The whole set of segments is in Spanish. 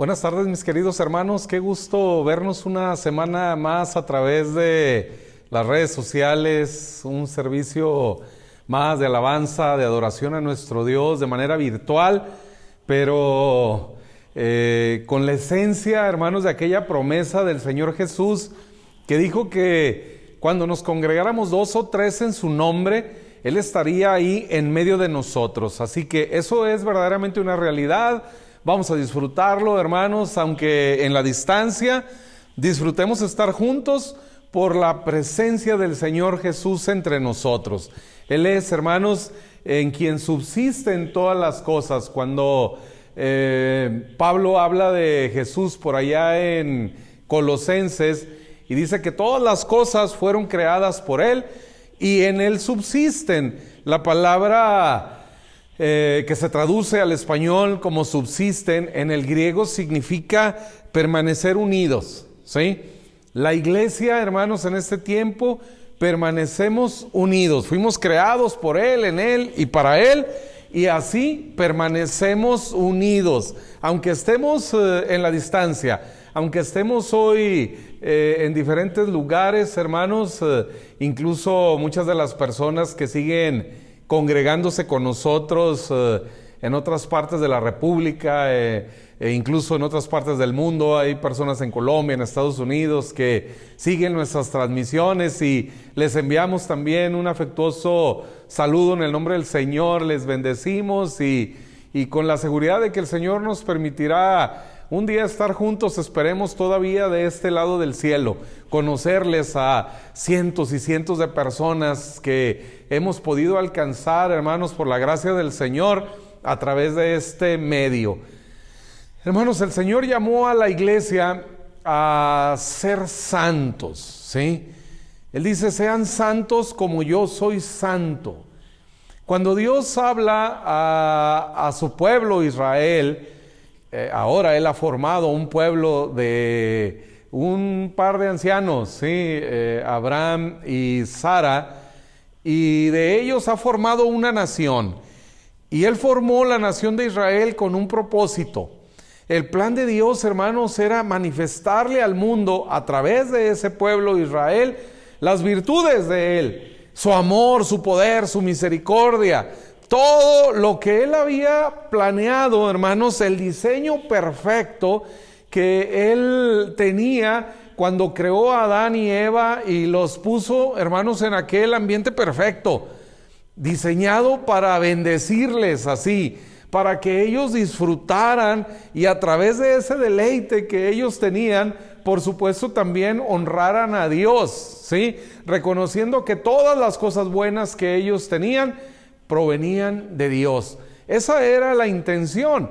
Buenas tardes mis queridos hermanos, qué gusto vernos una semana más a través de las redes sociales, un servicio más de alabanza, de adoración a nuestro Dios de manera virtual, pero eh, con la esencia, hermanos, de aquella promesa del Señor Jesús que dijo que cuando nos congregáramos dos o tres en su nombre, Él estaría ahí en medio de nosotros. Así que eso es verdaderamente una realidad Vamos a disfrutarlo, hermanos, aunque en la distancia, disfrutemos estar juntos por la presencia del Señor Jesús entre nosotros. Él es, hermanos, en quien subsisten todas las cosas. Cuando eh, Pablo habla de Jesús por allá en Colosenses y dice que todas las cosas fueron creadas por Él y en Él subsisten. La palabra eh, que se traduce al español como subsisten, en el griego significa permanecer unidos. ¿sí? La iglesia, hermanos, en este tiempo permanecemos unidos. Fuimos creados por Él, en Él y para Él. Y así permanecemos unidos, aunque estemos eh, en la distancia, aunque estemos hoy eh, en diferentes lugares, hermanos, incluso muchas de las personas que siguen congregándose con nosotros eh, en otras partes de la República eh, e incluso en otras partes del mundo. Hay personas en Colombia, en Estados Unidos que siguen nuestras transmisiones y les enviamos también un afectuoso saludo en el nombre del Señor. Les bendecimos y, y con la seguridad de que el Señor nos permitirá un día estar juntos, esperemos todavía de este lado del cielo, conocerles a cientos y cientos de personas que hemos podido alcanzar, hermanos, por la gracia del Señor a través de este medio. Hermanos, el Señor llamó a la iglesia a ser santos, ¿sí? Él dice, sean santos como yo soy santo. Cuando Dios habla a, a su pueblo Israel, eh, ahora Él ha formado un pueblo de un par de ancianos, ¿sí? Eh, Abraham y Sara, y de ellos ha formado una nación. Y Él formó la nación de Israel con un propósito. El plan de Dios, hermanos, era manifestarle al mundo a través de ese pueblo Israel las virtudes de Él, su amor, su poder, su misericordia, todo lo que él había planeado, hermanos, el diseño perfecto que él tenía cuando creó a Adán y Eva y los puso, hermanos, en aquel ambiente perfecto, diseñado para bendecirles así, para que ellos disfrutaran y a través de ese deleite que ellos tenían, por supuesto también honraran a Dios, ¿sí? Reconociendo que todas las cosas buenas que ellos tenían provenían de Dios. Esa era la intención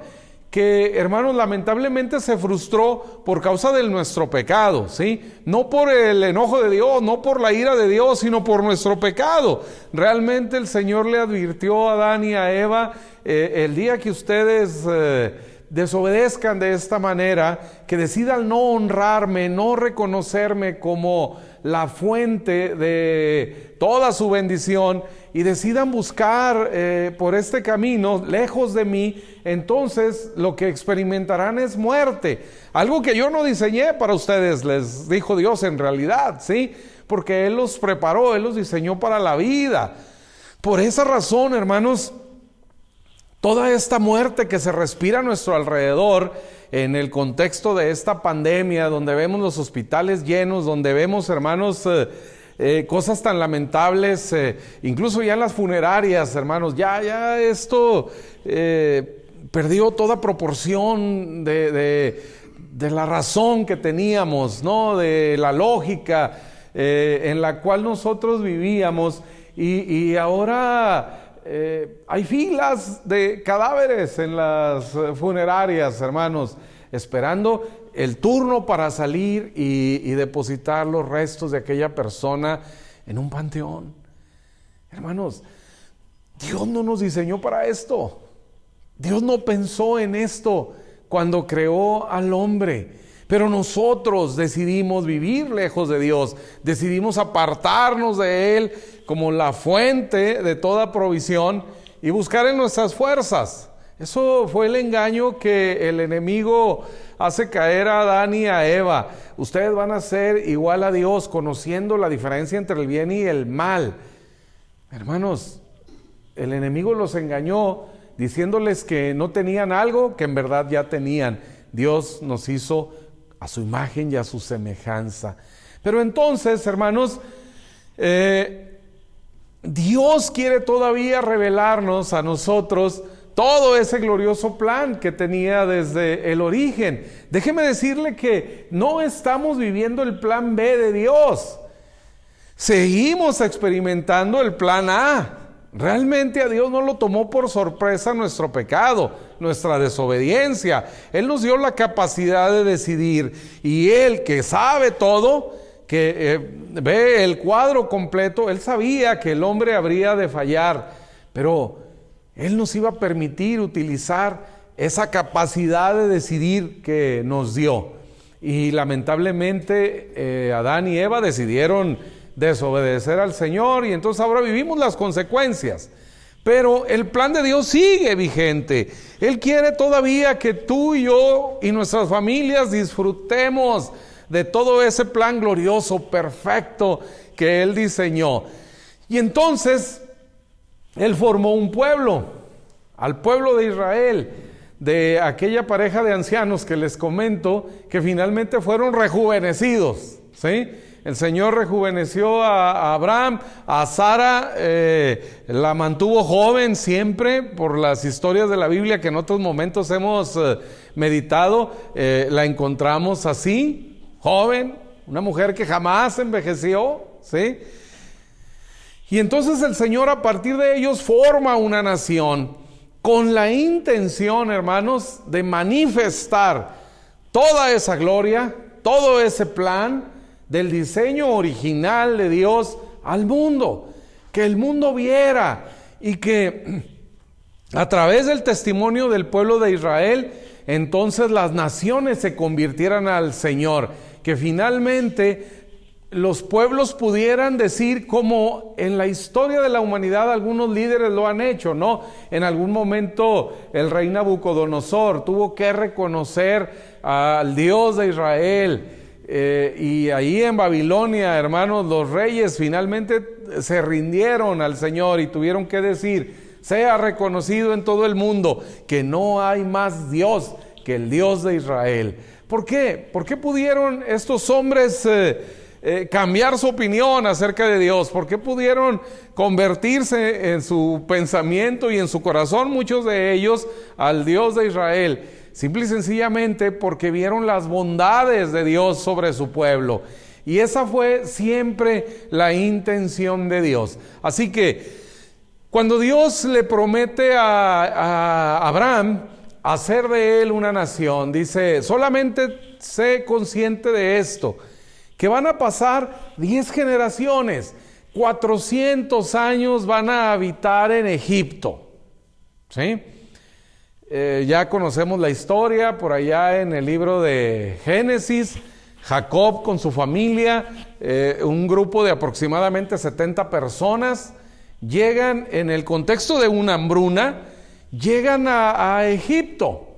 que, hermanos, lamentablemente se frustró por causa de nuestro pecado, ¿sí? No por el enojo de Dios, no por la ira de Dios, sino por nuestro pecado. Realmente el Señor le advirtió a Adán y a Eva, eh, el día que ustedes... Eh, desobedezcan de esta manera, que decidan no honrarme, no reconocerme como la fuente de toda su bendición y decidan buscar eh, por este camino lejos de mí, entonces lo que experimentarán es muerte. Algo que yo no diseñé para ustedes, les dijo Dios en realidad, ¿sí? Porque Él los preparó, Él los diseñó para la vida. Por esa razón, hermanos, toda esta muerte que se respira a nuestro alrededor, en el contexto de esta pandemia, donde vemos los hospitales llenos, donde vemos, hermanos, eh, eh, cosas tan lamentables, eh, incluso ya en las funerarias, hermanos, ya, ya esto perdió toda proporción de, la razón que teníamos, ¿no? De la lógica en la cual nosotros vivíamos y, y ahora eh, hay filas de cadáveres en las eh, funerarias, hermanos, esperando el turno para salir y, depositar los restos de aquella persona en un panteón. Hermanos, Dios no nos diseñó para esto. Dios no pensó en esto cuando creó al hombre. Pero nosotros decidimos vivir lejos de Dios, decidimos apartarnos de Él como la fuente de toda provisión y buscar en nuestras fuerzas, Eso fue el engaño que el enemigo hace caer a Adán y a Eva. Ustedes van a ser igual a Dios, conociendo la diferencia entre el bien y el mal. Hermanos, el enemigo los engañó diciéndoles que no tenían algo que en verdad ya tenían. Dios nos hizo a su imagen y a su semejanza. Pero entonces, hermanos, eh, Dios quiere todavía revelarnos a nosotros todo ese glorioso plan que tenía desde el origen. Déjeme decirle que no estamos viviendo el plan B de Dios. Seguimos experimentando el plan A. Realmente a Dios no lo tomó por sorpresa nuestro pecado, nuestra desobediencia. Él nos dio la capacidad de decidir y Él que sabe todo, que eh, ve el cuadro completo, Él sabía que el hombre habría de fallar, pero él nos iba a permitir utilizar esa capacidad de decidir que nos dio. Y lamentablemente eh, Adán y Eva decidieron desobedecer al Señor y entonces ahora vivimos las consecuencias. Pero el plan de Dios sigue vigente. Él quiere todavía que tú y yo y nuestras familias disfrutemos de todo ese plan glorioso, perfecto que Él diseñó. Y entonces él formó un pueblo, al pueblo de Israel, de aquella pareja de ancianos que les comento, que finalmente fueron rejuvenecidos. ¿sí? El Señor rejuveneció a, Abraham, a Sara eh, la mantuvo joven siempre por las historias de la Biblia que en otros momentos hemos eh, meditado, eh, la encontramos así, joven, una mujer que jamás envejeció, ¿sí? Y entonces el Señor a partir de ellos forma una nación con la intención, hermanos, de manifestar toda esa gloria, todo ese plan del diseño original de Dios al mundo, que el mundo viera y que a través del testimonio del pueblo de Israel, entonces las naciones se convirtieran al Señor, que finalmente los pueblos pudieran decir como en la historia de la humanidad algunos líderes lo han hecho, ¿no? En algún momento el rey Nabucodonosor tuvo que reconocer al Dios de Israel. Eh, y ahí en Babilonia, hermanos, los reyes finalmente se rindieron al Señor y tuvieron que decir, sea reconocido en todo el mundo que no hay más Dios que el Dios de Israel. ¿Por qué? ¿Por qué pudieron estos hombres... Eh, eh, cambiar su opinión acerca de Dios? ¿Por qué pudieron convertirse en su pensamiento y en su corazón muchos de ellos al Dios de Israel? Simple y sencillamente porque vieron las bondades de Dios sobre su pueblo. Y esa fue siempre la intención de Dios. Así que cuando Dios le promete a, a Abraham hacer de él una nación, dice, solamente sé consciente de esto que van a pasar 10 generaciones, 400 años van a habitar en Egipto. ¿Sí? Eh, ya conocemos la historia por allá en el libro de Génesis. Jacob con su familia, eh, un grupo de aproximadamente 70 personas, llegan en el contexto de una hambruna, llegan a Egipto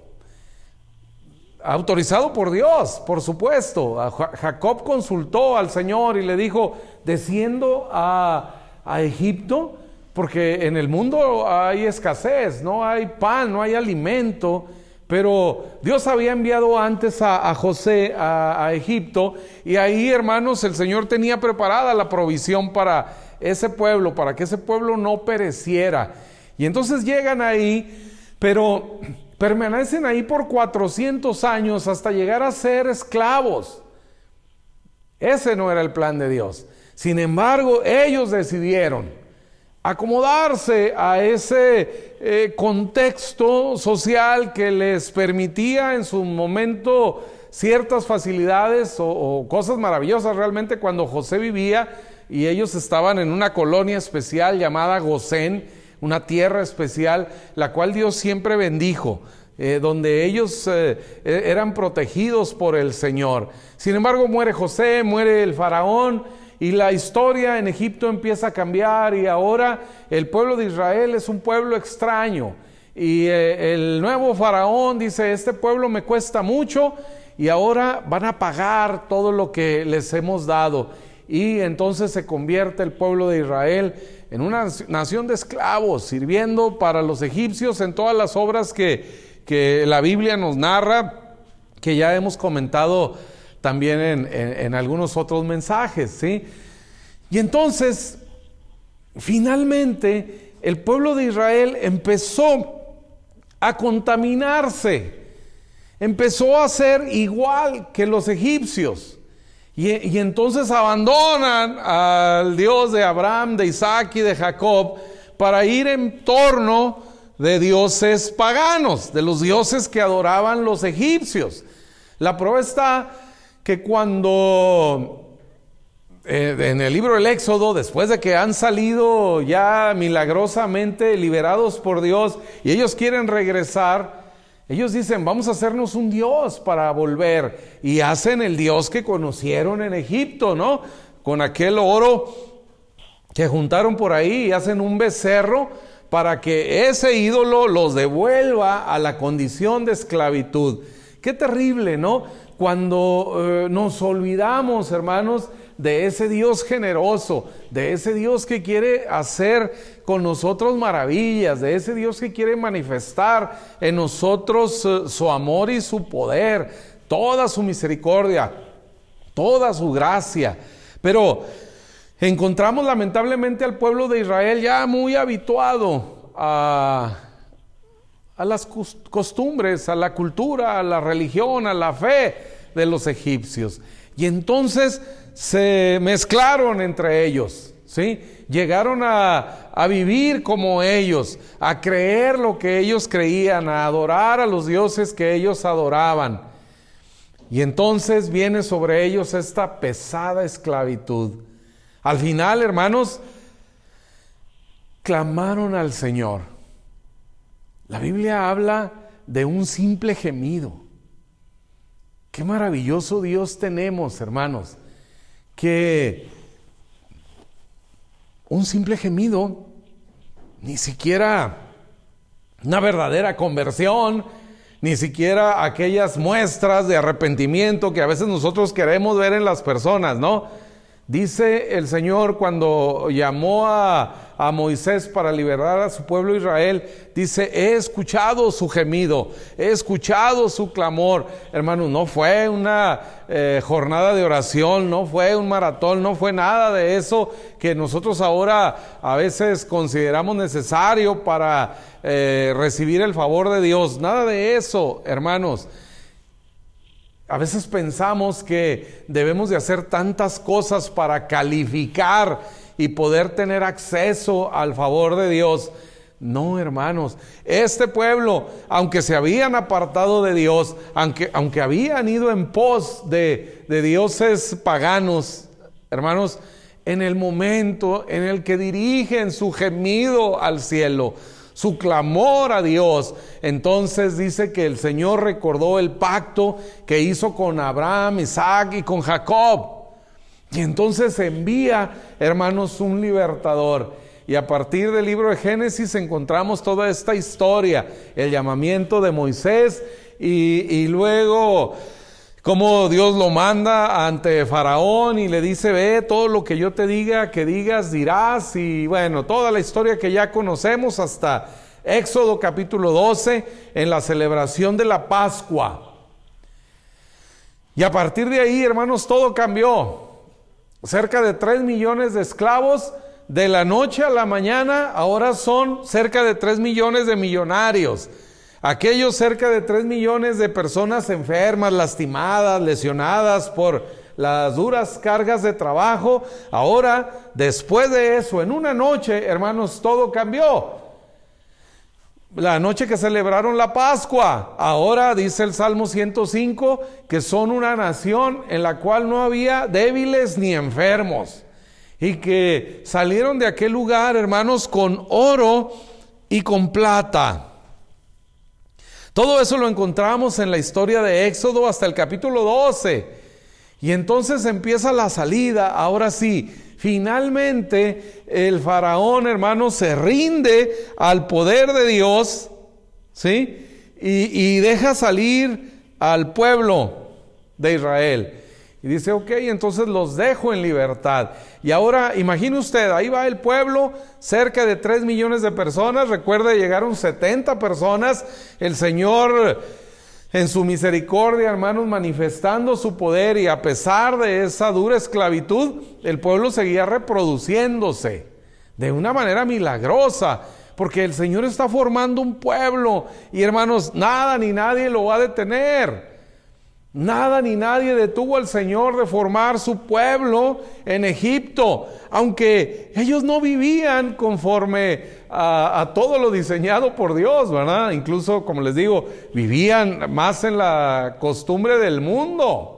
autorizado por Dios, por supuesto. Jacob consultó al Señor y le dijo, desciendo a, Egipto, porque en el mundo hay escasez, no hay pan, no hay alimento. Pero Dios había enviado antes a, José a, a, Egipto y ahí, hermanos, el Señor tenía preparada la provisión para ese pueblo, para que ese pueblo no pereciera. Y entonces llegan ahí, pero permanecen ahí por 400 años hasta llegar a ser esclavos. Ese no era el plan de Dios. Sin embargo, ellos decidieron acomodarse a ese eh, contexto social que les permitía en su momento ciertas facilidades o, o, cosas maravillosas realmente cuando José vivía y ellos estaban en una colonia especial llamada Gosén una tierra especial, la cual Dios siempre bendijo. Eh, donde ellos eh, e-, eran protegidos por el Señor. Sin embargo, muere José, muere el faraón y la historia en Egipto empieza a cambiar y ahora el pueblo de Israel es un pueblo extraño. Y eh, el nuevo faraón dice, este pueblo me cuesta mucho y ahora van a pagar todo lo que les hemos dado. Y entonces se convierte el pueblo de Israel en una nación de esclavos, sirviendo para los egipcios en todas las obras que, que la Biblia nos narra, que ya hemos comentado también en, en algunos otros mensajes, ¿sí? Y entonces, finalmente, el pueblo de Israel empezó a contaminarse, empezó a ser igual que los egipcios. Y, entonces abandonan al Dios de Abraham, de Isaac y de Jacob para ir en torno de dioses paganos, de los dioses que adoraban los egipcios. La prueba está que cuando eh, en el libro del Éxodo, después de que han salido ya milagrosamente liberados por Dios y ellos quieren regresar, ellos dicen, vamos a hacernos un Dios para volver. Y hacen el Dios que conocieron en Egipto, ¿no? Con aquel oro que juntaron por ahí y hacen un becerro para que ese ídolo los devuelva a la condición de esclavitud. Qué terrible, ¿no? Cuando eh, nos olvidamos, hermanos, de ese Dios generoso, de ese Dios que quiere hacer con nosotros maravillas, de ese Dios que quiere manifestar en nosotros eh, su amor y su poder, toda su misericordia, toda su gracia. Pero encontramos lamentablemente al pueblo de Israel ya muy habituado a, a las costumbres, a la cultura, a la religión, a la fe de los egipcios. Y entonces se mezclaron entre ellos, ¿sí? Llegaron a, a, vivir como ellos, a creer lo que ellos creían, a adorar a los dioses que ellos adoraban. Y entonces viene sobre ellos esta pesada esclavitud. Al final, hermanos, clamaron al Señor. La Biblia habla de un simple gemido. Qué maravilloso Dios tenemos, hermanos que un simple gemido, ni siquiera una verdadera conversión, ni siquiera aquellas muestras de arrepentimiento que a veces nosotros queremos ver en las personas, ¿no? Dice el Señor cuando llamó a, Moisés para liberar a su pueblo Israel, dice, he escuchado su gemido, he escuchado su clamor. Hermano, no fue una eh, jornada de oración, no fue un maratón, no fue nada de eso que nosotros ahora a veces consideramos necesario para eh, recibir el favor de Dios. Nada de eso, hermanos. A veces pensamos que debemos de hacer tantas cosas para calificar y poder tener acceso al favor de Dios. No, hermanos, este pueblo, aunque se habían apartado de Dios, aunque, aunque habían ido en pos de, de dioses paganos, hermanos, en el momento en el que dirigen su gemido al cielo, su clamor a Dios. Entonces dice que el Señor recordó el pacto que hizo con Abraham, Isaac y con Jacob. Y entonces envía, hermanos, un libertador. Y a partir del libro de Génesis encontramos toda esta historia, el llamamiento de Moisés y, luego Cómo Dios lo manda ante Faraón y le dice, ve, todo lo que yo te diga, que digas, dirás. Y bueno, toda la historia que ya conocemos hasta Éxodo capítulo 12, en la celebración de la Pascua. Y a partir de ahí, hermanos, todo cambió. Cerca de 3 millones de esclavos, de la noche a la mañana, ahora son cerca de 3 millones de millonarios. Aquellos cerca de 3 millones de personas enfermas, lastimadas, lesionadas por las duras cargas de trabajo, ahora, después de eso, en una noche, hermanos, todo cambió. La noche que celebraron la Pascua, ahora dice el Salmo 105 que son una nación en la cual no había débiles ni enfermos y que salieron de aquel lugar, hermanos, con oro y con plata. Todo eso lo encontramos en la historia de Éxodo hasta el capítulo 12. Y entonces empieza la salida, ahora sí, finalmente el faraón, hermano, se rinde al poder de Dios ¿sí? Y, y deja salir al pueblo de Israel. Y dice, ok, entonces los dejo en libertad. Y ahora, imagine usted, ahí va el pueblo, cerca de 3 millones de personas. Recuerde, llegaron 70 personas. El Señor, en su misericordia, hermanos, manifestando su poder. Y a pesar de esa dura esclavitud, el pueblo seguía reproduciéndose de una manera milagrosa. Porque el Señor está formando un pueblo. Y hermanos, nada ni nadie lo va a detener. Nada ni nadie detuvo al Señor de formar su pueblo en Egipto, aunque ellos no vivían conforme a, todo lo diseñado por Dios, ¿verdad? Incluso, como les digo, vivían más en la costumbre del mundo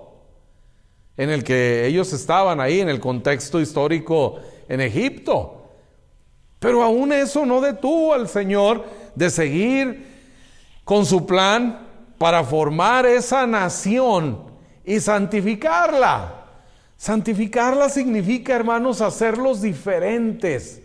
en el que ellos estaban ahí, en el contexto histórico en Egipto. Pero aún eso no detuvo al Señor de seguir con su plan para formar esa nación y santificarla. Santificarla significa, hermanos, hacerlos diferentes,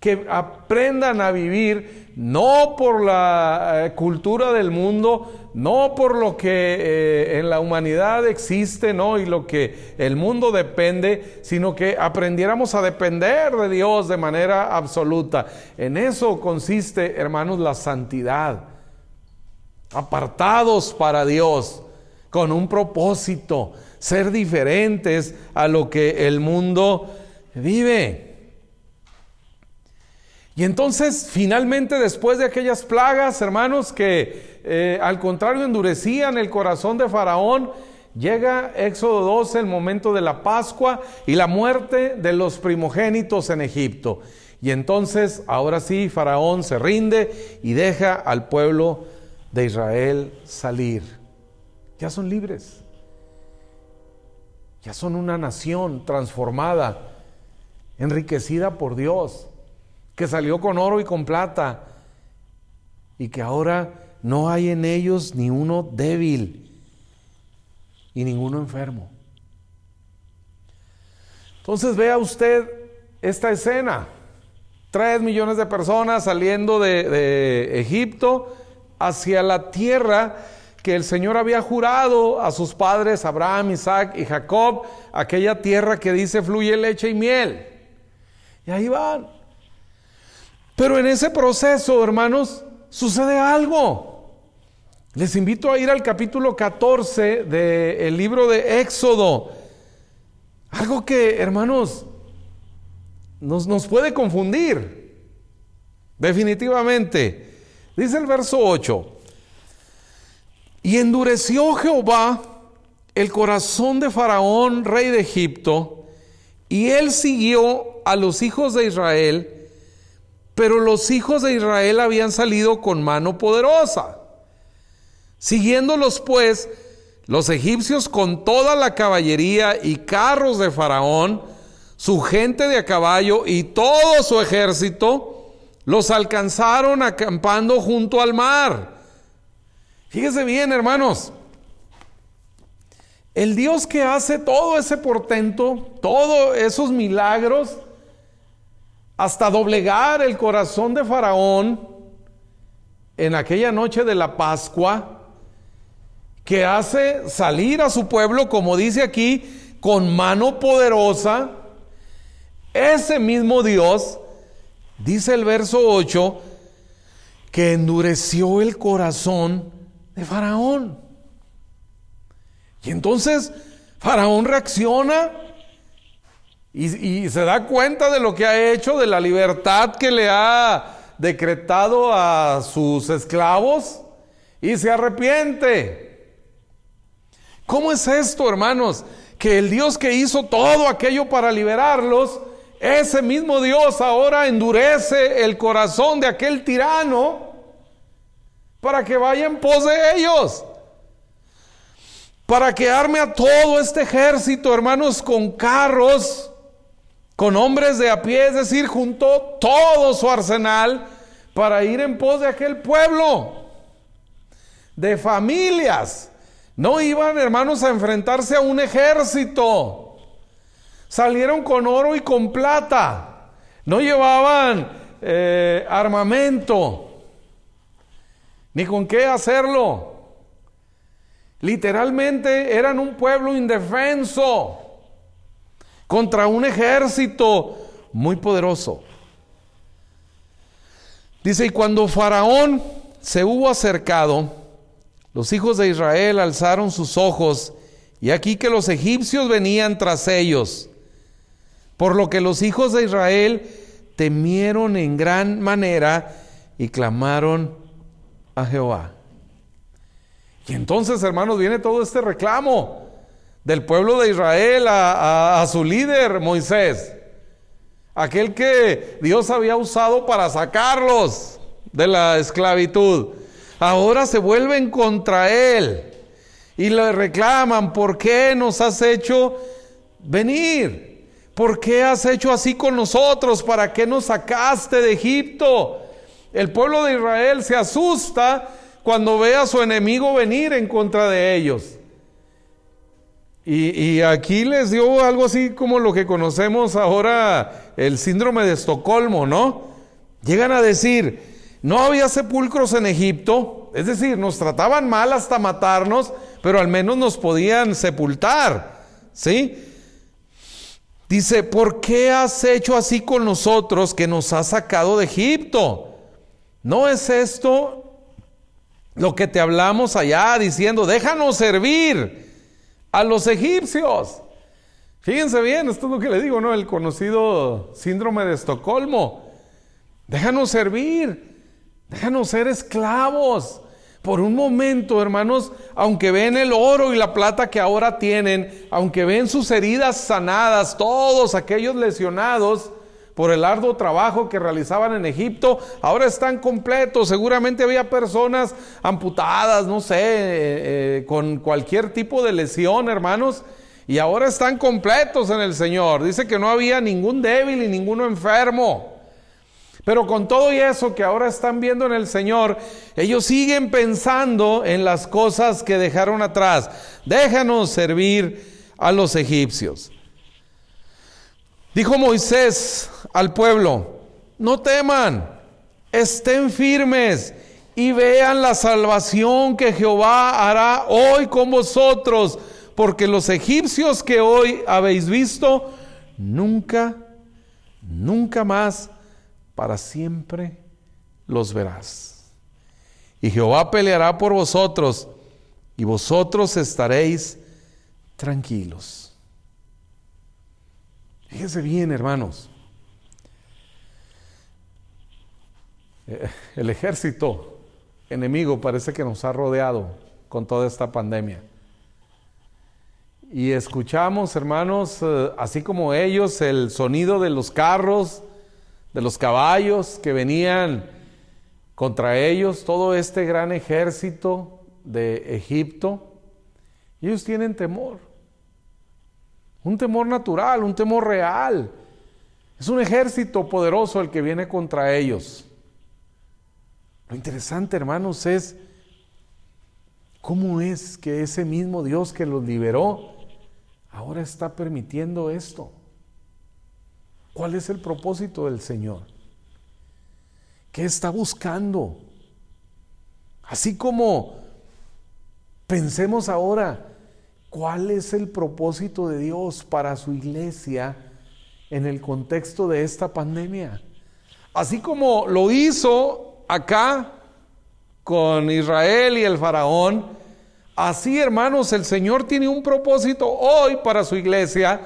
que aprendan a vivir no por la eh, cultura del mundo, no por lo que eh, en la humanidad existe, no, y lo que el mundo depende, sino que aprendiéramos a depender de Dios de manera absoluta. En eso consiste, hermanos, la santidad apartados para Dios, con un propósito, ser diferentes a lo que el mundo vive. Y entonces, finalmente, después de aquellas plagas, hermanos, que eh, al contrario endurecían el corazón de Faraón, llega Éxodo 12, el momento de la Pascua y la muerte de los primogénitos en Egipto. Y entonces, ahora sí, Faraón se rinde y deja al pueblo de Israel salir. Ya son libres. Ya son una nación transformada, enriquecida por Dios, que salió con oro y con plata y que ahora no hay en ellos ni uno débil y ninguno enfermo. Entonces vea usted esta escena. Tres millones de personas saliendo de, de Egipto hacia la tierra que el Señor había jurado a sus padres, Abraham, Isaac y Jacob, aquella tierra que dice fluye leche y miel. Y ahí van. Pero en ese proceso, hermanos, sucede algo. Les invito a ir al capítulo 14 del libro de Éxodo. Algo que, hermanos, nos, nos puede confundir. Definitivamente. Dice el verso 8, y endureció Jehová el corazón de Faraón, rey de Egipto, y él siguió a los hijos de Israel, pero los hijos de Israel habían salido con mano poderosa. Siguiéndolos pues, los egipcios con toda la caballería y carros de Faraón, su gente de a caballo y todo su ejército, los alcanzaron acampando junto al mar. Fíjese bien, hermanos. El Dios que hace todo ese portento, todos esos milagros, hasta doblegar el corazón de Faraón en aquella noche de la Pascua, que hace salir a su pueblo, como dice aquí, con mano poderosa, ese mismo Dios Dice el verso 8 que endureció el corazón de Faraón. Y entonces Faraón reacciona y, se da cuenta de lo que ha hecho, de la libertad que le ha decretado a sus esclavos y se arrepiente. ¿Cómo es esto, hermanos? Que el Dios que hizo todo aquello para liberarlos, ese mismo Dios ahora endurece el corazón de aquel tirano para que vaya en pos de ellos. Para que arme a todo este ejército, hermanos, con carros, con hombres de a pie, es decir, juntó todo su arsenal para ir en pos de aquel pueblo, de familias. No iban, hermanos, a enfrentarse a un ejército salieron con oro y con plata, no llevaban eh, armamento. ni con qué hacerlo. Literalmente eran un pueblo indefenso contra un ejército muy poderoso. Dice, y cuando Faraón se hubo acercado, los hijos de Israel alzaron sus ojos, y aquí que los egipcios venían tras ellos, por lo que los hijos de Israel temieron en gran manera y clamaron a Jehová. Y entonces, hermanos, viene todo este reclamo del pueblo de Israel a, a su líder, Moisés aquel que Dios había usado para sacarlos de la esclavitud, ahora se vuelven contra él y le reclaman, ¿por qué nos has hecho venir? ¿Por qué has hecho así con nosotros? ¿Para qué nos sacaste de Egipto? El pueblo de Israel se asusta cuando ve a su enemigo venir en contra de ellos. Y, aquí les dio algo así como lo que conocemos ahora, el síndrome de Estocolmo, ¿no? Llegan a decir, no había sepulcros en Egipto, es decir, nos trataban mal hasta matarnos, pero al menos nos podían sepultar, ¿sí? Dice, ¿por qué has hecho así con nosotros que nos has sacado de Egipto? ¿No es esto lo que te hablamos allá diciendo, déjanos servir? a los egipcios. Fíjense bien, esto es lo que le digo, ¿no? El conocido síndrome de Estocolmo. Déjanos servir, déjanos ser esclavos. Por un momento, hermanos, aunque ven el oro y la plata que ahora tienen, aunque ven sus heridas sanadas, todos aquellos lesionados, por el arduo trabajo que realizaban en Egipto, ahora están completos. Seguramente había personas amputadas, no sé, eh, eh, con cualquier tipo de lesión, hermanos, y ahora están completos en el Señor. Dice que no había ningún débil y ninguno enfermo. Pero con todo y eso que ahora están viendo en el Señor, ellos siguen pensando en las cosas que dejaron atrás. Déjanos servir a los egipcios. Dijo Moisés al pueblo, no teman, estén firmes y vean la salvación que Jehová hará hoy con vosotros, porque los egipcios que hoy habéis visto, nunca, nunca más, para siempre los verás. Y Jehová peleará por vosotros, y vosotros estaréis tranquilos. Fíjense bien, hermanos. Eh, el ejército enemigo parece que nos ha rodeado con toda esta pandemia. Y escuchamos, hermanos, eh, así como ellos, el sonido de los carros, de los caballos que venían contra ellos, todo este gran ejército de Egipto. ellos tienen temor. Un temor natural, un temor real. Es un ejército poderoso el que viene contra ellos. Lo interesante, hermanos, es cómo es que ese mismo Dios que los liberó ahora está permitiendo esto. ¿Cuál es el propósito del Señor? ¿Qué está buscando? Así como pensemos ahora, ¿Cuál es el propósito de Dios para su iglesia en el contexto de esta pandemia? Así como lo hizo acá con Israel y el faraón, así hermanos, el Señor tiene un propósito hoy para su iglesia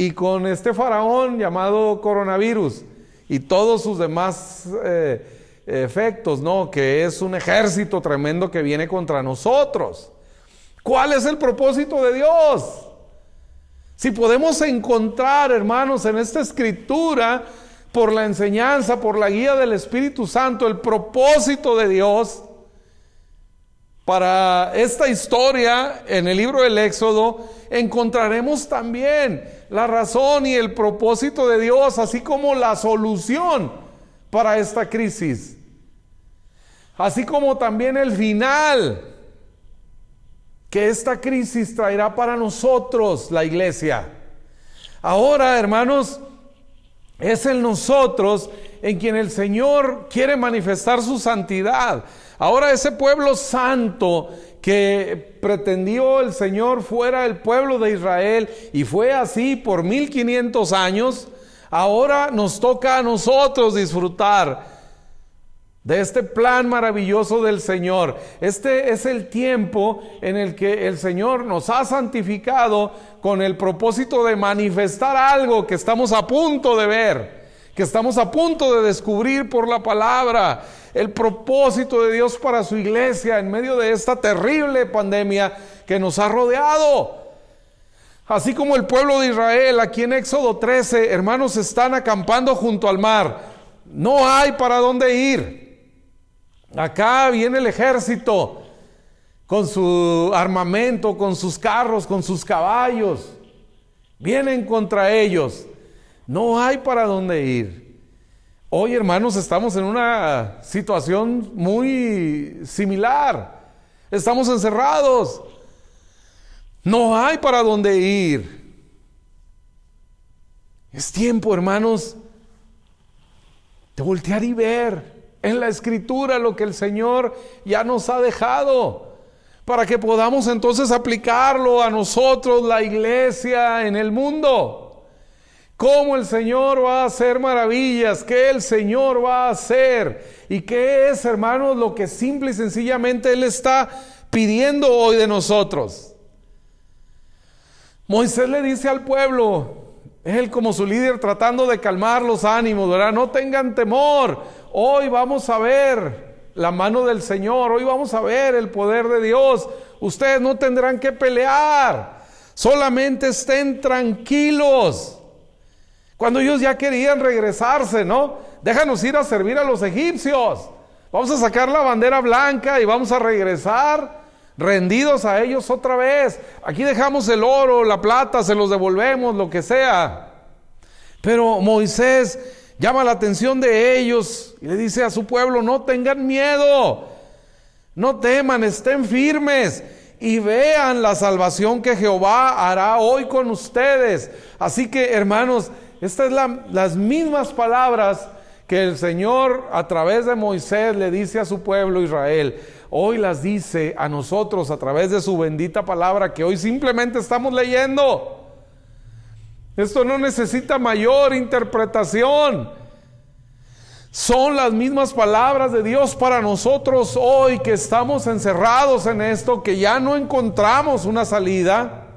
y con este faraón llamado coronavirus y todos sus demás eh, efectos, ¿no? Que es un ejército tremendo que viene contra nosotros. ¿Cuál es el propósito de Dios? Si podemos encontrar, hermanos, en esta escritura, por la enseñanza, por la guía del Espíritu Santo, el propósito de Dios para esta historia en el libro del Éxodo, encontraremos también la razón y el propósito de Dios, así como la solución para esta crisis, así como también el final que esta crisis traerá para nosotros, la iglesia. Ahora, hermanos, es en nosotros en quien el Señor quiere manifestar su santidad. Ahora ese pueblo santo que pretendió el Señor fuera el pueblo de Israel y fue así por 1500 años, ahora nos toca a nosotros disfrutar de este plan maravilloso del Señor. Este es el tiempo en el que el Señor nos ha santificado con el propósito de manifestar algo que estamos a punto de ver, que estamos a punto de descubrir por la palabra. El propósito de Dios para su iglesia en medio de esta terrible pandemia que nos ha rodeado. Así como el pueblo de Israel aquí en Éxodo 13, hermanos, están acampando junto al mar. No hay para dónde ir. Acá viene el ejército con su armamento, con sus carros, con sus caballos. Vienen contra ellos. No hay para dónde ir. Hoy, hermanos, estamos en una situación muy similar. Estamos encerrados. No hay para dónde ir. Es tiempo, hermanos, de voltear y ver en la escritura lo que el Señor ya nos ha dejado, para que podamos entonces aplicarlo a nosotros, la iglesia, en el mundo. Cómo el Señor va a hacer maravillas, qué el Señor va a hacer y qué es, hermanos, lo que simple y sencillamente Él está pidiendo hoy de nosotros. Moisés le dice al pueblo, él como su líder tratando de calmar los ánimos, ¿verdad? No tengan temor, Hoy vamos a ver la mano del Señor, hoy vamos a ver el poder de Dios. Ustedes no tendrán que pelear, solamente estén tranquilos. Cuando ellos ya querían regresarse, ¿no? Déjanos ir a servir a los egipcios. Vamos a sacar la bandera blanca y vamos a regresar rendidos a ellos otra vez. Aquí dejamos el oro, la plata, se los devolvemos, lo que sea. Pero Moisés llama la atención de ellos y le dice a su pueblo, no tengan miedo, no teman, estén firmes y vean la salvación que Jehová hará hoy con ustedes. Así que hermanos, estas son las mismas palabras que el Señor a través de Moisés le dice a su pueblo Israel. Hoy las dice a nosotros a través de su bendita palabra que hoy simplemente estamos leyendo. Esto no necesita mayor interpretación. Son las mismas palabras de Dios para nosotros hoy que estamos encerrados en esto, que ya no encontramos una salida.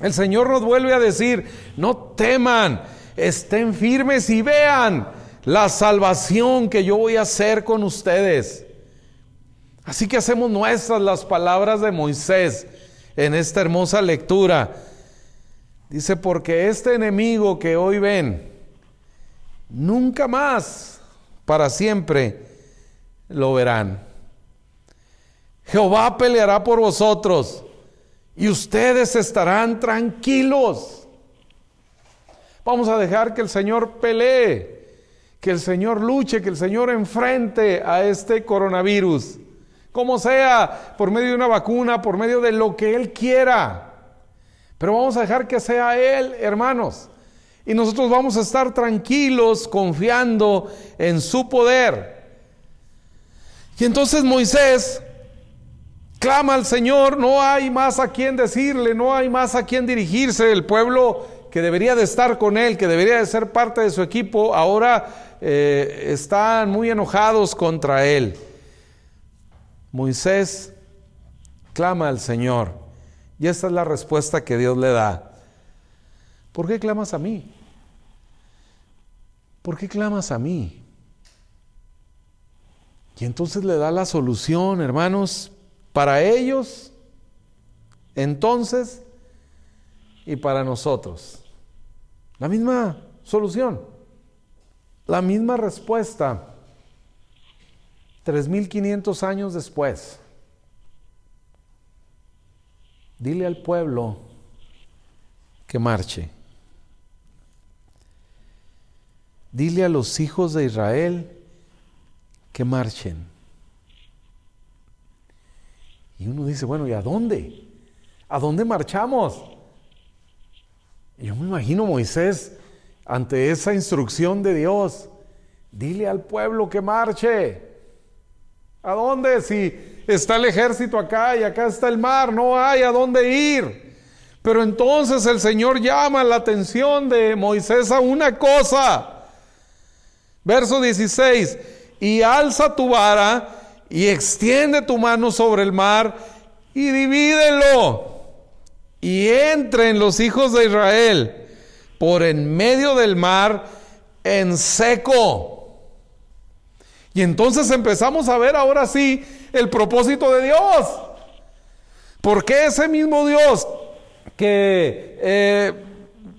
El Señor nos vuelve a decir, no teman, estén firmes y vean la salvación que yo voy a hacer con ustedes. Así que hacemos nuestras las palabras de Moisés en esta hermosa lectura. Dice, porque este enemigo que hoy ven, nunca más, para siempre, lo verán. Jehová peleará por vosotros y ustedes estarán tranquilos. Vamos a dejar que el Señor pelee, que el Señor luche, que el Señor enfrente a este coronavirus, como sea, por medio de una vacuna, por medio de lo que Él quiera. Pero vamos a dejar que sea Él, hermanos. Y nosotros vamos a estar tranquilos confiando en su poder. Y entonces Moisés clama al Señor, no hay más a quien decirle, no hay más a quien dirigirse. El pueblo que debería de estar con él, que debería de ser parte de su equipo, ahora eh, están muy enojados contra él. Moisés clama al Señor. Y esta es la respuesta que Dios le da. ¿Por qué clamas a mí? ¿Por qué clamas a mí? Y entonces le da la solución, hermanos, para ellos, entonces, y para nosotros. La misma solución, la misma respuesta, 3.500 años después. Dile al pueblo que marche. Dile a los hijos de Israel que marchen. Y uno dice, bueno, ¿y a dónde? ¿A dónde marchamos? yo me imagino Moisés ante esa instrucción de Dios. Dile al pueblo que marche. ¿A dónde? Si está el ejército acá y acá está el mar, no hay a dónde ir. Pero entonces el Señor llama la atención de Moisés a una cosa. Verso 16, y alza tu vara y extiende tu mano sobre el mar y divídelo y entren los hijos de Israel por en medio del mar en seco. Y entonces empezamos a ver ahora sí el propósito de Dios. Porque ese mismo Dios que eh,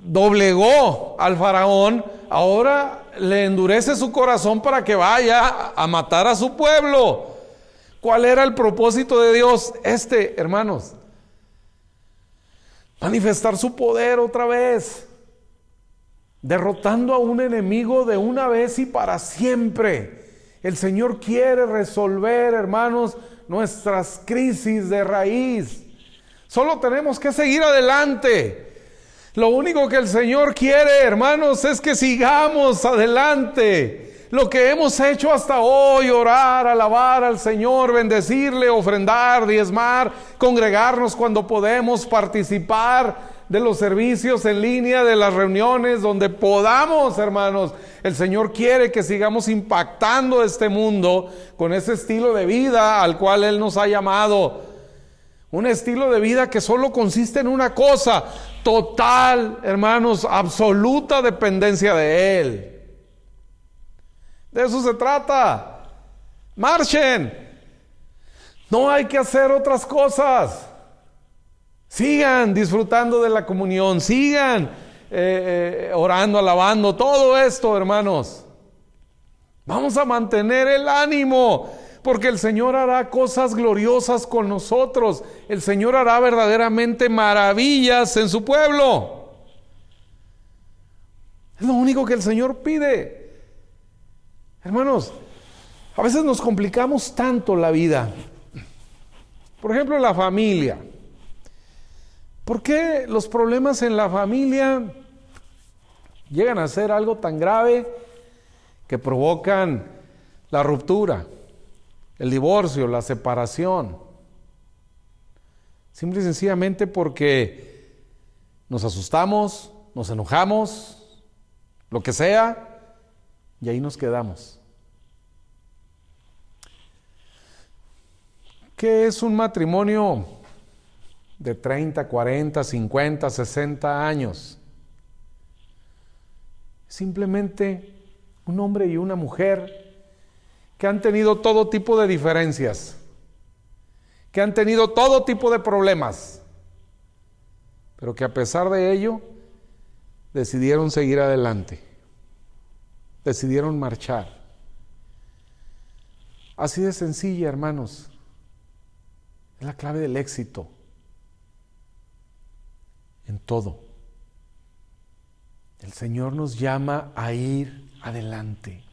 doblegó al faraón, ahora le endurece su corazón para que vaya a matar a su pueblo. ¿Cuál era el propósito de Dios? Este, hermanos. Manifestar su poder otra vez. Derrotando a un enemigo de una vez y para siempre. El Señor quiere resolver, hermanos, nuestras crisis de raíz. Solo tenemos que seguir adelante. Lo único que el Señor quiere, hermanos, es que sigamos adelante. Lo que hemos hecho hasta hoy, orar, alabar al Señor, bendecirle, ofrendar, diezmar, congregarnos cuando podemos, participar de los servicios en línea, de las reuniones, donde podamos, hermanos. El Señor quiere que sigamos impactando este mundo con ese estilo de vida al cual Él nos ha llamado. Un estilo de vida que solo consiste en una cosa, total, hermanos, absoluta dependencia de Él. De eso se trata. Marchen. No hay que hacer otras cosas. Sigan disfrutando de la comunión, sigan eh, eh, orando, alabando, todo esto, hermanos. Vamos a mantener el ánimo, porque el Señor hará cosas gloriosas con nosotros. El Señor hará verdaderamente maravillas en su pueblo. Es lo único que el Señor pide. Hermanos, a veces nos complicamos tanto la vida. Por ejemplo, la familia. ¿Por qué los problemas en la familia llegan a ser algo tan grave que provocan la ruptura, el divorcio, la separación? Simple y sencillamente porque nos asustamos, nos enojamos, lo que sea, y ahí nos quedamos. ¿Qué es un matrimonio? de 30, 40, 50, 60 años. Simplemente un hombre y una mujer que han tenido todo tipo de diferencias, que han tenido todo tipo de problemas, pero que a pesar de ello decidieron seguir adelante, decidieron marchar. Así de sencilla, hermanos, es la clave del éxito en todo. El Señor nos llama a ir adelante.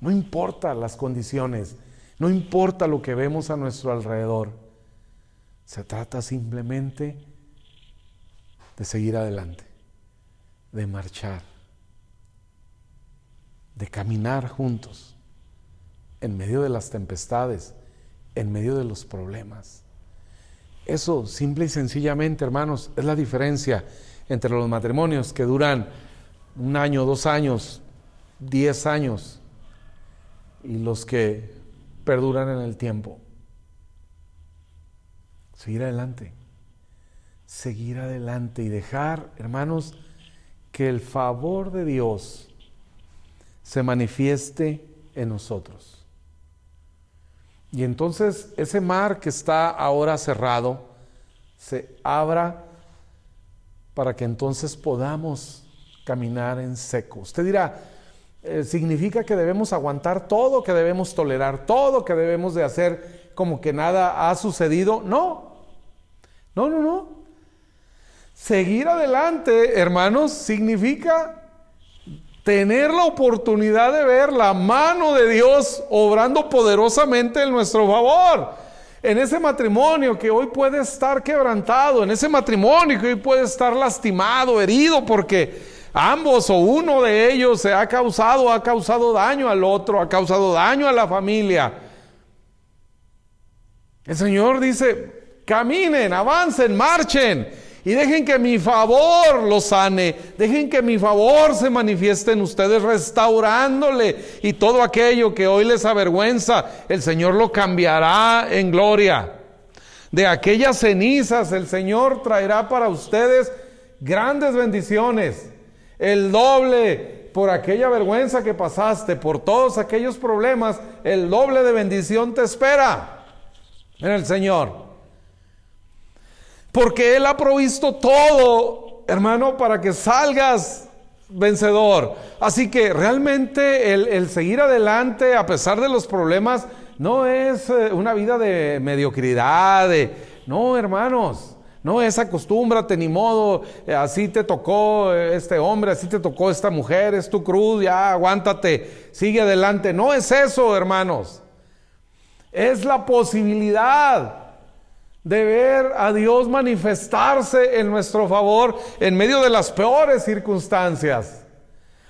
No importa las condiciones, no importa lo que vemos a nuestro alrededor. Se trata simplemente de seguir adelante, de marchar, de caminar juntos en medio de las tempestades, en medio de los problemas. Eso, simple y sencillamente, hermanos, es la diferencia entre los matrimonios que duran un año, dos años, diez años y los que perduran en el tiempo. Seguir adelante, seguir adelante y dejar, hermanos, que el favor de Dios se manifieste en nosotros. Y entonces ese mar que está ahora cerrado se abra para que entonces podamos caminar en seco. Usted dirá, eh, ¿significa que debemos aguantar todo, que debemos tolerar todo, que debemos de hacer como que nada ha sucedido? No, no, no, no. Seguir adelante, hermanos, significa tener la oportunidad de ver la mano de Dios obrando poderosamente en nuestro favor. En ese matrimonio que hoy puede estar quebrantado, en ese matrimonio que hoy puede estar lastimado, herido, porque ambos o uno de ellos se ha causado, ha causado daño al otro, ha causado daño a la familia. El Señor dice, caminen, avancen, marchen y dejen que mi favor los sane, dejen que mi favor se manifieste en ustedes restaurándole y todo aquello que hoy les avergüenza, el Señor lo cambiará en gloria. De aquellas cenizas el Señor traerá para ustedes grandes bendiciones, el doble por aquella vergüenza que pasaste, por todos aquellos problemas, el doble de bendición te espera en el Señor. Porque Él ha provisto todo, hermano, para que salgas vencedor. Así que realmente el, seguir adelante a pesar de los problemas no es eh, una vida de mediocridad, no, hermanos. No es acostúmbrate ni modo, eh, así te tocó este hombre, así te tocó esta mujer, es tu cruz, ya aguántate, sigue adelante. No es eso, hermanos. Es la posibilidad de ver a Dios manifestarse en nuestro favor en medio de las peores circunstancias.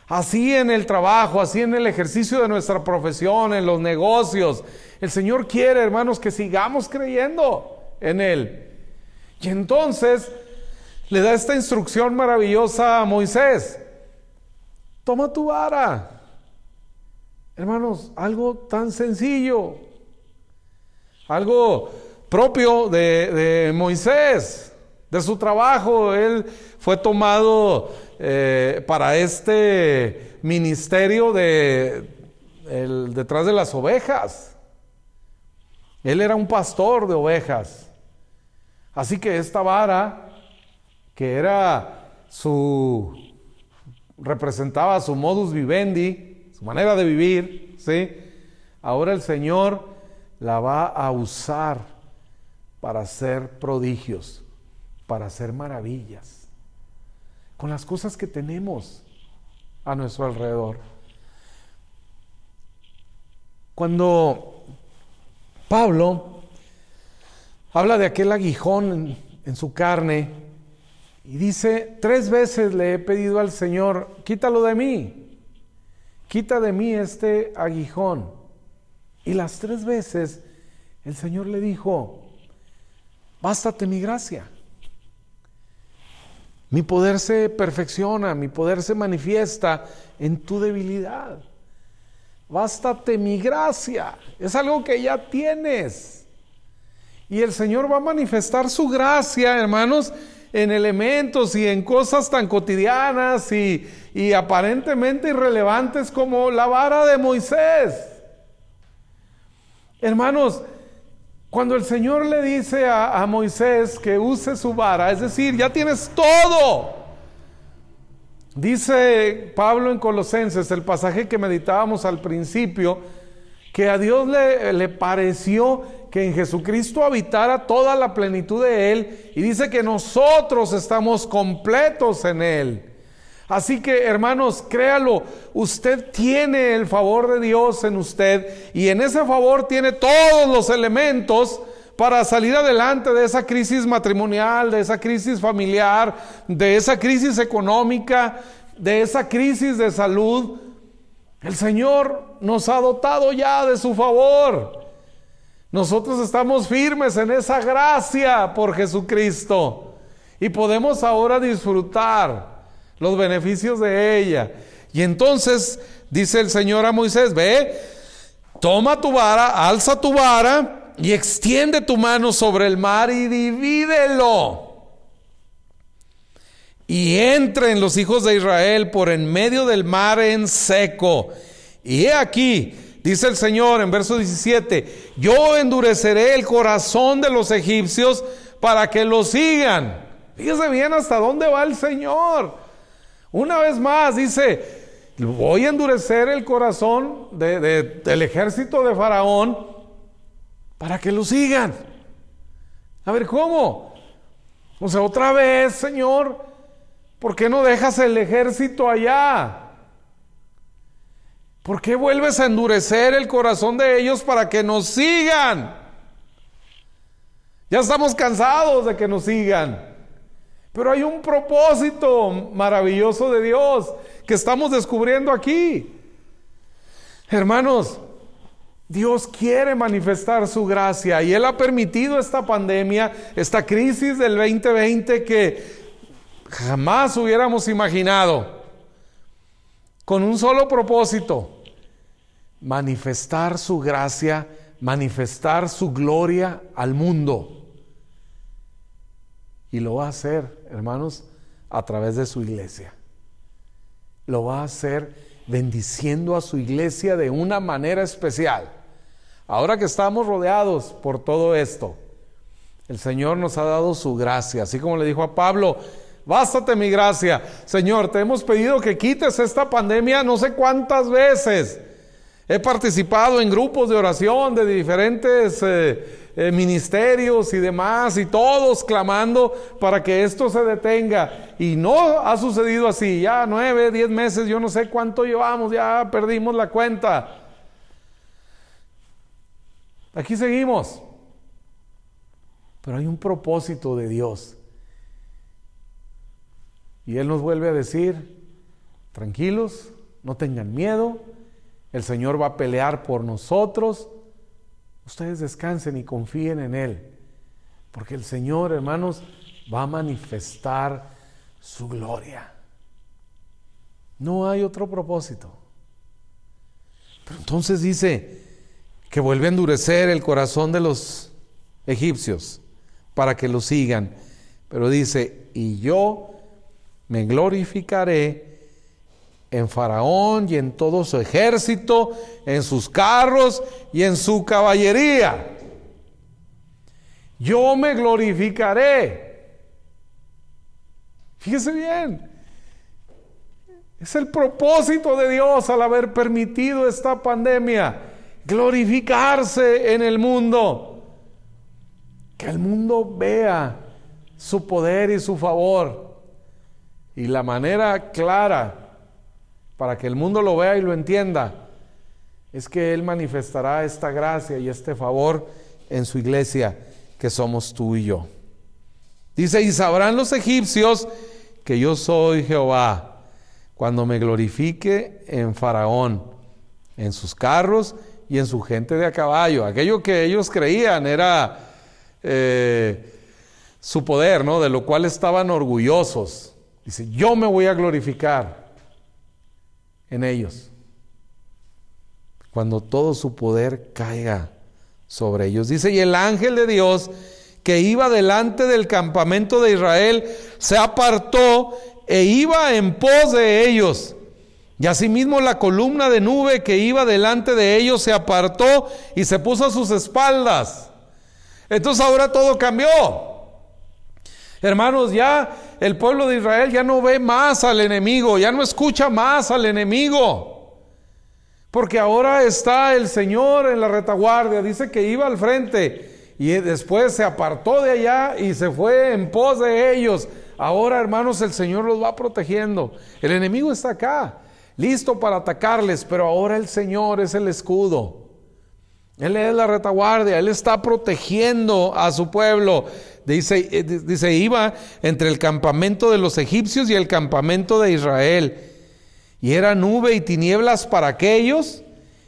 Así en el trabajo, así en el ejercicio de nuestra profesión, en los negocios. El Señor quiere, hermanos, que sigamos creyendo en Él. Y entonces le da esta instrucción maravillosa a Moisés. Toma tu vara. Hermanos, algo tan sencillo. Algo propio de, Moisés, de su trabajo. Él fue tomado eh, para este ministerio de detrás de las ovejas. Él era un pastor de ovejas. Así que esta vara, que era su, representaba su modus vivendi, su manera de vivir, ¿sí? Ahora el Señor la va a usar para hacer prodigios, para hacer maravillas, con las cosas que tenemos a nuestro alrededor. Cuando Pablo habla de aquel aguijón en, su carne y dice, tres veces le he pedido al Señor, quítalo de mí, quita de mí este aguijón. Y las tres veces el Señor le dijo, Bástate mi gracia. Mi poder se perfecciona, mi poder se manifiesta en tu debilidad. Bástate mi gracia. Es algo que ya tienes. Y el Señor va a manifestar su gracia, hermanos, en elementos y en cosas tan cotidianas y, aparentemente irrelevantes como la vara de Moisés. Hermanos, cuando el Señor le dice a, Moisés que use su vara, es decir, ya tienes todo. Dice Pablo en Colosenses, el pasaje que meditábamos al principio, que a Dios le, le, pareció que en Jesucristo habitara toda la plenitud de Él y dice que nosotros estamos completos en Él. Así que hermanos, créalo, usted tiene el favor de Dios en usted y en ese favor tiene todos los elementos para salir adelante de esa crisis matrimonial, de esa crisis familiar, de esa crisis económica, de esa crisis de salud. El Señor nos ha dotado ya de su favor. Nosotros estamos firmes en esa gracia por Jesucristo y podemos ahora disfrutar los beneficios de ella. Y entonces dice el Señor a Moisés, ve, toma tu vara, alza tu vara y extiende tu mano sobre el mar y divídelo. Y entren los hijos de Israel por en medio del mar en seco. Y he aquí, dice el Señor en verso 17, yo endureceré el corazón de los egipcios para que lo sigan. Fíjese bien hasta dónde va el Señor. Una vez más dice, voy a endurecer el corazón del ejército de Faraón para que lo sigan. A ver, ¿cómo? O sea, otra vez, Señor, ¿por qué no dejas el ejército allá? ¿Por qué vuelves a endurecer el corazón de ellos para que nos sigan? Ya estamos cansados de que nos sigan. Pero hay un propósito maravilloso de Dios que estamos descubriendo aquí. Hermanos, Dios quiere manifestar su gracia y Él ha permitido esta pandemia, esta crisis del 2020 que jamás hubiéramos imaginado, con un solo propósito, manifestar su gracia, manifestar su gloria al mundo. Y lo va a hacer, hermanos, a través de su iglesia. Lo va a hacer bendiciendo a su iglesia de una manera especial. Ahora que estamos rodeados por todo esto, el Señor nos ha dado su gracia, así como le dijo a Pablo, bástate mi gracia. Señor, te hemos pedido que quites esta pandemia no sé cuántas veces. He participado en grupos de oración de diferentes eh, eh, ministerios y demás, y todos clamando para que esto se detenga. Y no ha sucedido así. Ya nueve, diez meses, yo no sé cuánto llevamos, ya perdimos la cuenta. Aquí seguimos. Pero hay un propósito de Dios. Y Él nos vuelve a decir, tranquilos, no tengan miedo, el Señor va a pelear por nosotros, Ustedes descansen y confíen en Él, porque el Señor, hermanos, va a manifestar su gloria. No hay otro propósito. Pero entonces dice que vuelve a endurecer el corazón de los egipcios para que lo sigan. Pero dice, y yo me glorificaré en Faraón y en todo su ejército, en sus carros y en su caballería. Yo me glorificaré. Fíjese bien. Es el propósito de Dios al haber permitido esta pandemia. Glorificarse en el mundo. Que el mundo vea su poder y su favor. Y la manera clara para que el mundo lo vea y lo entienda, es que Él manifestará esta gracia y este favor en su iglesia, que somos tú y yo. Dice, y sabrán los egipcios que yo soy Jehová, cuando me glorifique en Faraón, en sus carros y en su gente de a caballo. Aquello que ellos creían era eh, su poder, ¿no? De lo cual estaban orgullosos. Dice, yo me voy a glorificar en ellos. Cuando todo su poder caiga sobre ellos. Dice, y el ángel de Dios que iba delante del campamento de Israel se apartó e iba en pos de ellos. Y asimismo la columna de nube que iba delante de ellos se apartó y se puso a sus espaldas. Entonces ahora todo cambió. Hermanos, ya el pueblo de Israel ya no ve más al enemigo, ya no escucha más al enemigo. Porque ahora está el Señor en la retaguardia, dice que iba al frente y después se apartó de allá y se fue en pos de ellos. Ahora, hermanos, el Señor los va protegiendo. El enemigo está acá, listo para atacarles, pero ahora el Señor es el escudo. Él es la retaguardia, Él está protegiendo a su pueblo. Dice, eh, dice, iba entre el campamento de los egipcios y el campamento de Israel. Y era nube y tinieblas para aquellos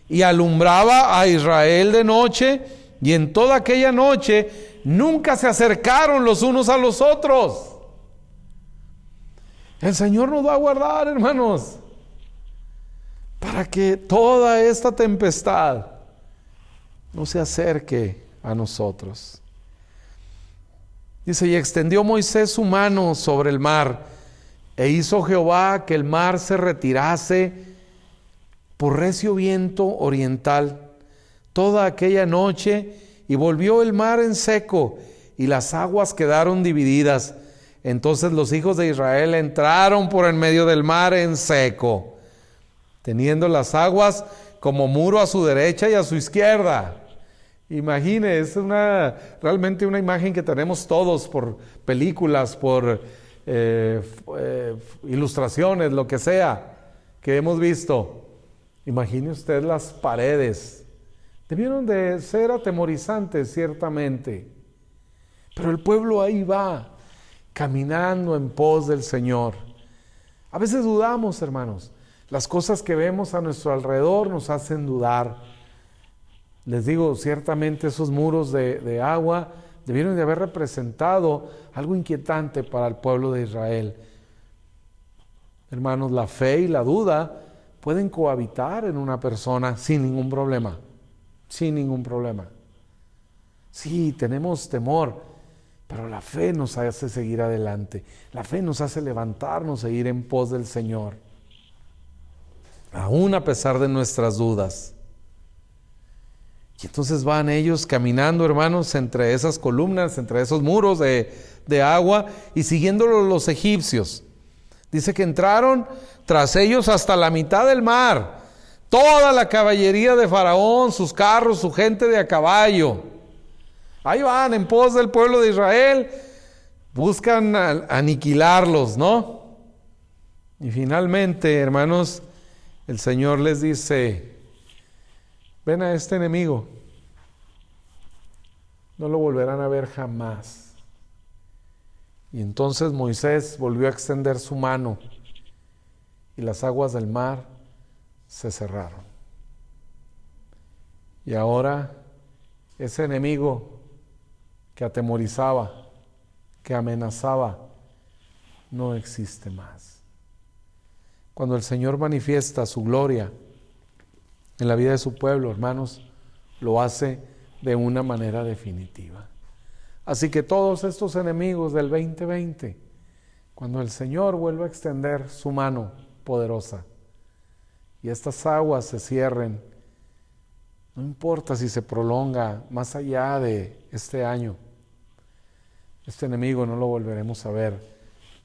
y alumbraba a Israel de noche. Y en toda aquella noche nunca se acercaron los unos a los otros. El Señor nos va a guardar, hermanos, para que toda esta tempestad no se acerque a nosotros. Dice, y extendió Moisés su mano sobre el mar, e hizo Jehová que el mar se retirase por recio viento oriental toda aquella noche, y volvió el mar en seco, y las aguas quedaron divididas. Entonces los hijos de Israel entraron por en medio del mar en seco, teniendo las aguas como muro a su derecha y a su izquierda. Imagine, es una, realmente una imagen que tenemos todos por películas, por eh, eh, ilustraciones, lo que sea que hemos visto. Imagine usted las paredes. Debieron de ser atemorizantes, ciertamente. Pero el pueblo ahí va. caminando en pos del Señor. A veces dudamos, hermanos. Las cosas que vemos a nuestro alrededor nos hacen dudar. Les digo, ciertamente esos muros de, agua debieron de haber representado algo inquietante para el pueblo de Israel. Hermanos, la fe y la duda pueden cohabitar en una persona sin ningún problema, sin ningún problema. Sí, tenemos temor, pero la fe nos hace seguir adelante. La fe nos hace levantarnos e ir en pos del Señor, aún a pesar de nuestras dudas. Y entonces van ellos caminando, hermanos, entre esas columnas, entre esos muros de, de agua y siguiéndolo los egipcios. Dice que entraron tras ellos hasta la mitad del mar. Toda la caballería de Faraón, sus carros, su gente de a caballo. Ahí van en pos del pueblo de Israel. Buscan aniquilarlos, ¿no? Y finalmente, hermanos, el Señor les dice, ven a este enemigo. No lo volverán a ver jamás. Y entonces Moisés volvió a extender su mano y las aguas del mar se cerraron. Y ahora ese enemigo que atemorizaba, que amenazaba, no existe más. Cuando el Señor manifiesta su gloria en la vida de su pueblo, hermanos, lo hace de una manera definitiva. Así que todos estos enemigos del 2020, cuando el Señor vuelva a extender su mano poderosa y estas aguas se cierren, no importa si se prolonga más allá de este año, este enemigo no lo volveremos a ver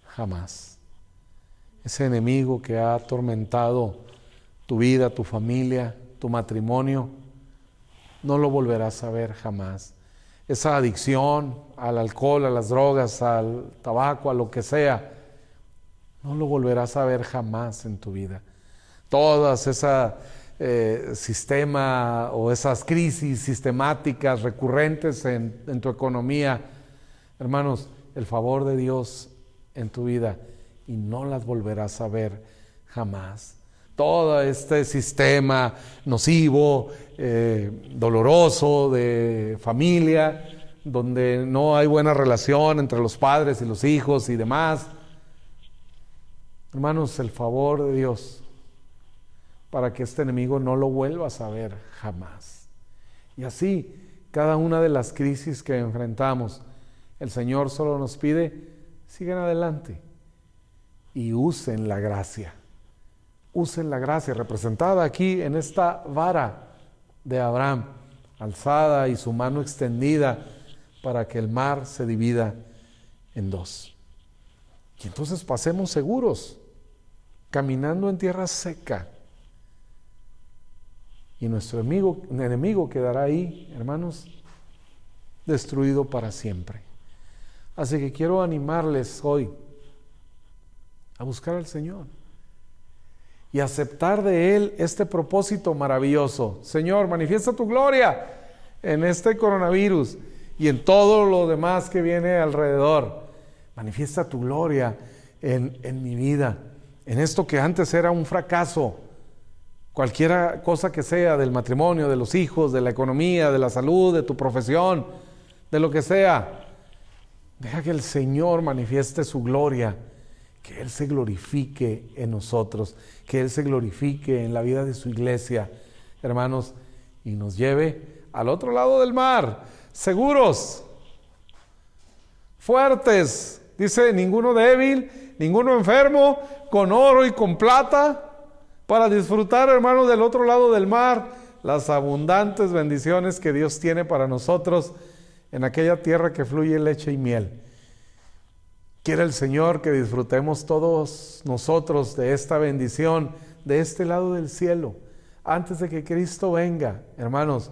jamás. Ese enemigo que ha atormentado tu vida, tu familia, tu matrimonio, no lo volverás a ver jamás esa adicción al alcohol, a las drogas, al tabaco, a lo que sea, no lo volverás a ver jamás en tu vida. Todas ese eh, sistema o esas crisis sistemáticas recurrentes en, en tu economía, hermanos, el favor de Dios en tu vida y no las volverás a ver jamás. Todo este sistema nocivo, eh, doloroso de familia, donde no hay buena relación entre los padres y los hijos y demás. Hermanos, el favor de Dios para que este enemigo no lo vuelvas a ver jamás. Y así, cada una de las crisis que enfrentamos, el Señor solo nos pide, sigan adelante y usen la gracia. Usen la gracia representada aquí en esta vara de Abraham, alzada y su mano extendida para que el mar se divida en dos. Y entonces pasemos seguros, caminando en tierra seca. Y nuestro enemigo, quedará ahí, hermanos, destruido para siempre. Así que quiero animarles hoy a buscar al Señor y aceptar de Él este propósito maravilloso. Señor, manifiesta tu gloria en este coronavirus y en todo lo demás que viene alrededor. Manifiesta tu gloria en, en mi vida, en esto que antes era un fracaso. Cualquiera cosa que sea del matrimonio, de los hijos, de la economía, de la salud, de tu profesión, de lo que sea. Deja que el Señor manifieste su gloria que Él se glorifique en nosotros, que Él se glorifique en la vida de su iglesia, hermanos, y nos lleve al otro lado del mar, seguros, fuertes, dice, ninguno débil, ninguno enfermo, con oro y con plata, para disfrutar, hermanos, del otro lado del mar, las abundantes bendiciones que Dios tiene para nosotros en aquella tierra que fluye leche y miel. Quiere el Señor que disfrutemos todos nosotros de esta bendición, de este lado del cielo, antes de que Cristo venga, hermanos,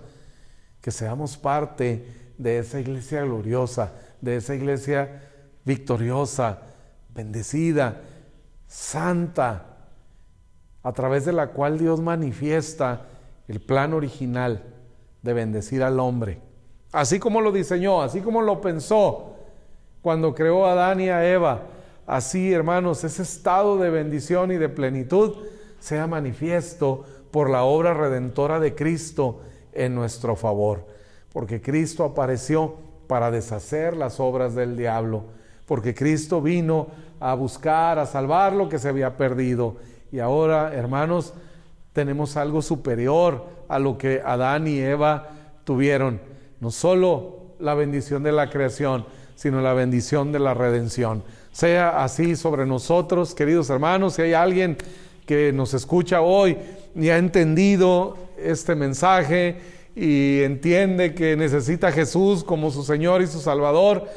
que seamos parte de esa iglesia gloriosa, de esa iglesia victoriosa, bendecida, santa, a través de la cual Dios manifiesta el plan original de bendecir al hombre, así como lo diseñó, así como lo pensó cuando creó a Adán y a Eva. Así, hermanos, ese estado de bendición y de plenitud sea manifiesto por la obra redentora de Cristo en nuestro favor. Porque Cristo apareció para deshacer las obras del diablo. Porque Cristo vino a buscar, a salvar lo que se había perdido. Y ahora, hermanos, tenemos algo superior a lo que Adán y Eva tuvieron. No solo la bendición de la creación, sino la bendición de la redención. Sea así sobre nosotros, queridos hermanos, si hay alguien que nos escucha hoy y ha entendido este mensaje y entiende que necesita a Jesús como su Señor y su Salvador,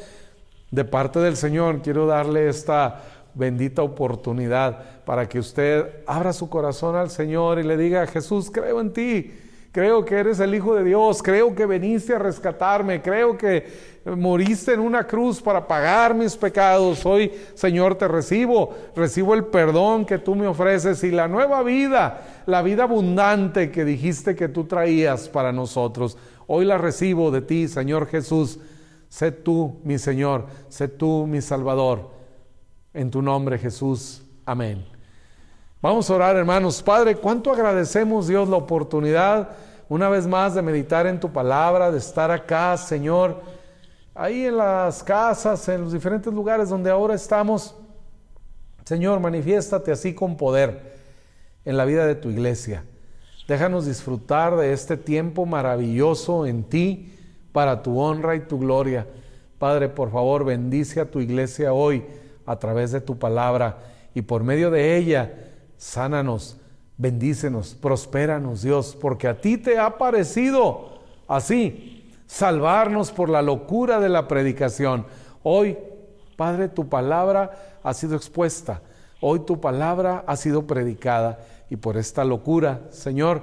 de parte del Señor quiero darle esta bendita oportunidad para que usted abra su corazón al Señor y le diga, Jesús, creo en ti, creo que eres el Hijo de Dios, creo que viniste a rescatarme, creo que moriste en una cruz para pagar mis pecados. Hoy, Señor, te recibo, recibo el perdón que tú me ofreces y la nueva vida, la vida abundante que dijiste que tú traías para nosotros. Hoy la recibo de ti, Señor Jesús. Sé tú mi Señor, sé tú mi Salvador. En tu nombre, Jesús. Amén. Vamos a orar, hermanos. Padre, cuánto agradecemos, Dios, la oportunidad una vez más de meditar en tu palabra, de estar acá, Señor, ahí en las casas, en los diferentes lugares donde ahora estamos. Señor, manifiéstate así con poder en la vida de tu iglesia. Déjanos disfrutar de este tiempo maravilloso en ti para tu honra y tu gloria. Padre, por favor, bendice a tu iglesia hoy a través de tu palabra y por medio de ella, sánanos, bendícenos, prospéranos, Dios, porque a ti te ha parecido así, salvarnos por la locura de la predicación. Hoy, Padre, tu palabra ha sido expuesta, hoy tu palabra ha sido predicada y por esta locura, Señor,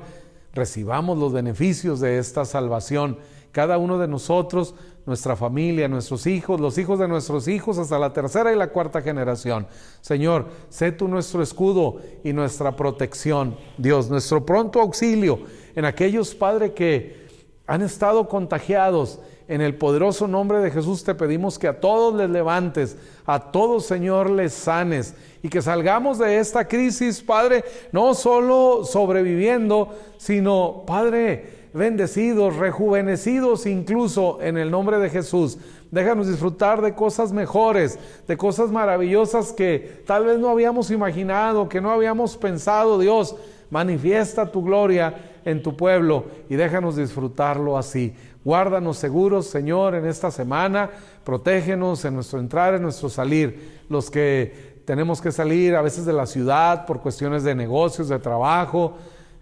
recibamos los beneficios de esta salvación cada uno de nosotros, nuestra familia, nuestros hijos, los hijos de nuestros hijos, hasta la tercera y la cuarta generación. Señor, sé tú nuestro escudo y nuestra protección, Dios, nuestro pronto auxilio en aquellos, Padre, que han estado contagiados. En el poderoso nombre de Jesús te pedimos que a todos les levantes, a todos, Señor, les sanes y que salgamos de esta crisis, Padre, no solo sobreviviendo, sino, Padre, bendecidos, rejuvenecidos incluso en el nombre de Jesús. Déjanos disfrutar de cosas mejores, de cosas maravillosas que tal vez no habíamos imaginado, que no habíamos pensado. Dios, manifiesta tu gloria en tu pueblo y déjanos disfrutarlo así. Guárdanos seguros, Señor, en esta semana. Protégenos en nuestro entrar, en nuestro salir. Los que tenemos que salir a veces de la ciudad por cuestiones de negocios, de trabajo,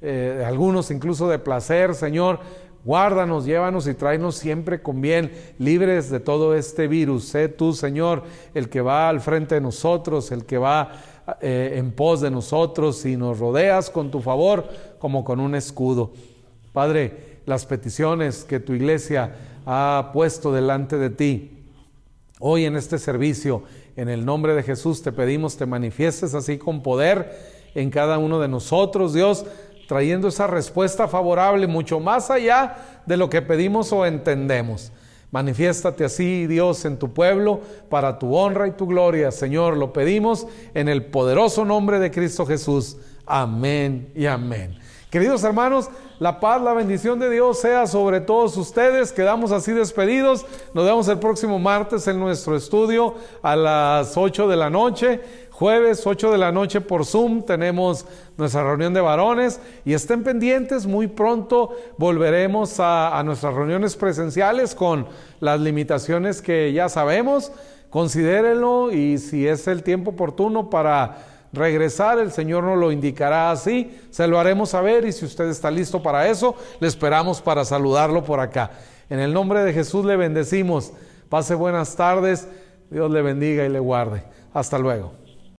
eh, algunos incluso de placer, Señor. Guárdanos, llévanos y tráenos siempre con bien, libres de todo este virus. Sé tú, Señor, el que va al frente de nosotros, el que va eh, en pos de nosotros y nos rodeas con tu favor como con un escudo. Padre, las peticiones que tu iglesia ha puesto delante de ti, hoy en este servicio, en el nombre de Jesús te pedimos, te manifiestes así con poder en cada uno de nosotros, Dios trayendo esa respuesta favorable mucho más allá de lo que pedimos o entendemos. Manifiéstate así, Dios, en tu pueblo, para tu honra y tu gloria. Señor, lo pedimos en el poderoso nombre de Cristo Jesús. Amén y amén. Queridos hermanos, la paz, la bendición de Dios sea sobre todos ustedes. Quedamos así despedidos. Nos vemos el próximo martes en nuestro estudio a las 8 de la noche. Jueves 8 de la noche por Zoom tenemos nuestra reunión de varones y estén pendientes, muy pronto volveremos a, nuestras reuniones presenciales con las limitaciones que ya sabemos. Considérenlo y si es el tiempo oportuno para regresar, el Señor nos lo indicará así, se lo haremos saber y si usted está listo para eso, le esperamos para saludarlo por acá. En el nombre de Jesús le bendecimos. Pase buenas tardes, Dios le bendiga y le guarde. Hasta luego.